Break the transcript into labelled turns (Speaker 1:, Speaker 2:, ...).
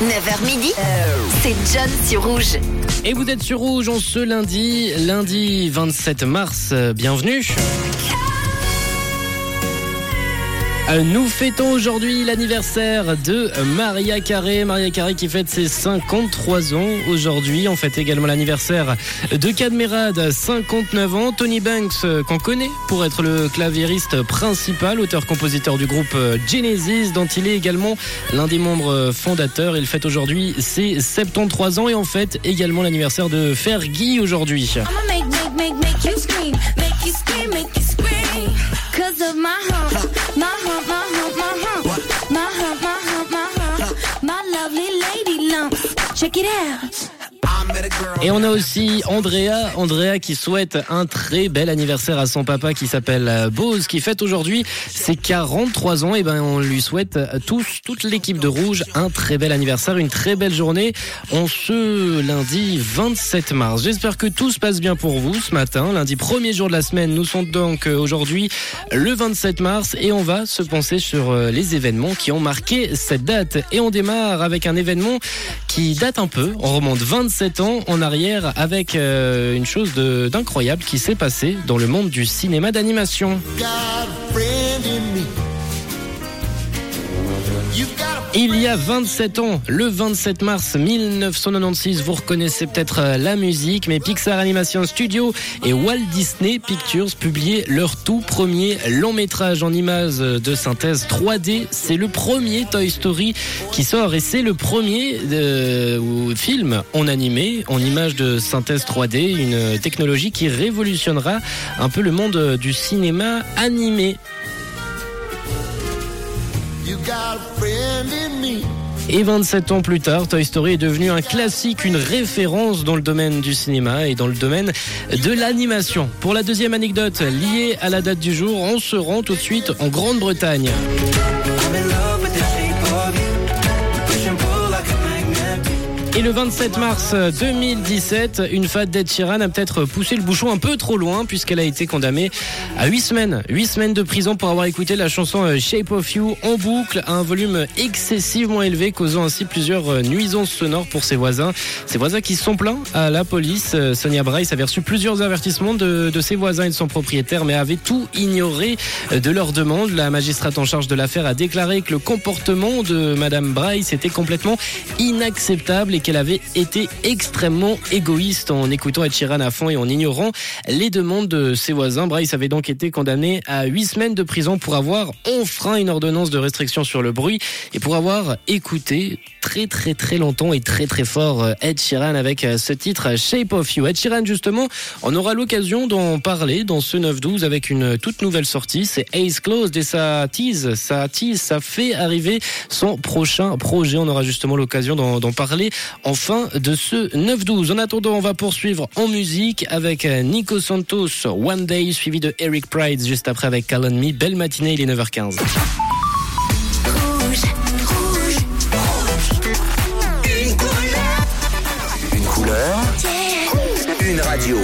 Speaker 1: 9h midi, c'est John sur Rouge.
Speaker 2: Et vous êtes sur Rouge en ce lundi, lundi 27 mars. euh, Bienvenue. Nous fêtons aujourd'hui l'anniversaire de Maria Carré. Maria Carré qui fête ses 53 ans aujourd'hui. On fête également l'anniversaire de Cadmerade, 59 ans. Tony Banks, euh, qu'on connaît pour être le claviériste principal, auteur-compositeur du groupe euh, Genesis, dont il est également l'un des membres euh, fondateurs. Il fête aujourd'hui ses 73 ans et on fête également l'anniversaire de Fergie aujourd'hui.
Speaker 3: Check it out.
Speaker 2: Et on a aussi Andrea, Andrea qui souhaite un très bel anniversaire à son papa qui s'appelle euh, Bose, qui fête aujourd'hui ses 43 ans. Et ben on lui souhaite à tous, toute l'équipe de Rouge, un très bel anniversaire, une très belle journée en ce lundi 27 mars. J'espère que tout se passe bien pour vous ce matin, lundi premier jour de la semaine. Nous sommes donc euh, aujourd'hui le 27 mars et on va se penser sur euh, les événements qui ont marqué cette date. Et on démarre avec un événement qui date un peu. On remonte 27 en arrière avec euh, une chose d'incroyable qui s'est passée dans le monde du cinéma d'animation. Il y a 27 ans, le 27 mars 1996, vous reconnaissez peut-être euh, la musique, mais Pixar Animation Studio et Walt Disney Pictures publiaient leur tout premier long métrage en images de synthèse 3D. C'est le premier Toy Story qui sort et c'est le premier euh, film en animé, en images de synthèse 3D, une technologie qui révolutionnera un peu le monde du cinéma animé. Et 27 ans plus tard, Toy Story est devenu un classique, une référence dans le domaine du cinéma et dans le domaine de l'animation. Pour la deuxième anecdote liée à la date du jour, on se rend tout de suite en Grande-Bretagne. Et le 27 mars 2017, une fat d'Ed Sheeran a peut-être poussé le bouchon un peu trop loin puisqu'elle a été condamnée à 8 semaines. 8 semaines de prison pour avoir écouté la chanson euh, Shape of You en boucle à un volume excessivement élevé causant ainsi plusieurs euh, nuisances sonores pour ses voisins. Ses voisins qui sont plaints à la police. Euh, Sonia Bryce avait reçu plusieurs avertissements de, de ses voisins et de son propriétaire mais avait tout ignoré euh, de leur demande. La magistrate en charge de l'affaire a déclaré que le comportement de Madame Bryce était complètement inacceptable et qu'elle avait été extrêmement égoïste en écoutant Ed Sheeran à fond et en ignorant les demandes de ses voisins. Bryce avait donc été condamné à 8 semaines de prison pour avoir enfreint une ordonnance de restriction sur le bruit et pour avoir écouté très très très longtemps et très très fort euh, Ed Sheeran avec euh, ce titre Shape of You. Ed Sheeran justement, on aura l'occasion d'en parler dans ce 9-12 avec une toute nouvelle sortie, c'est Ace Closed et ça tease, ça tease, ça fait arriver son prochain projet. On aura justement l'occasion d'en d'en parler en fin de ce 9-12. En attendant, on va poursuivre en musique avec euh, Nico Santos, One Day, suivi de Eric Pride juste après avec Call Me. Belle matinée, il est 9h15.
Speaker 3: Rouge, rouge,
Speaker 4: Une couleur, une radio.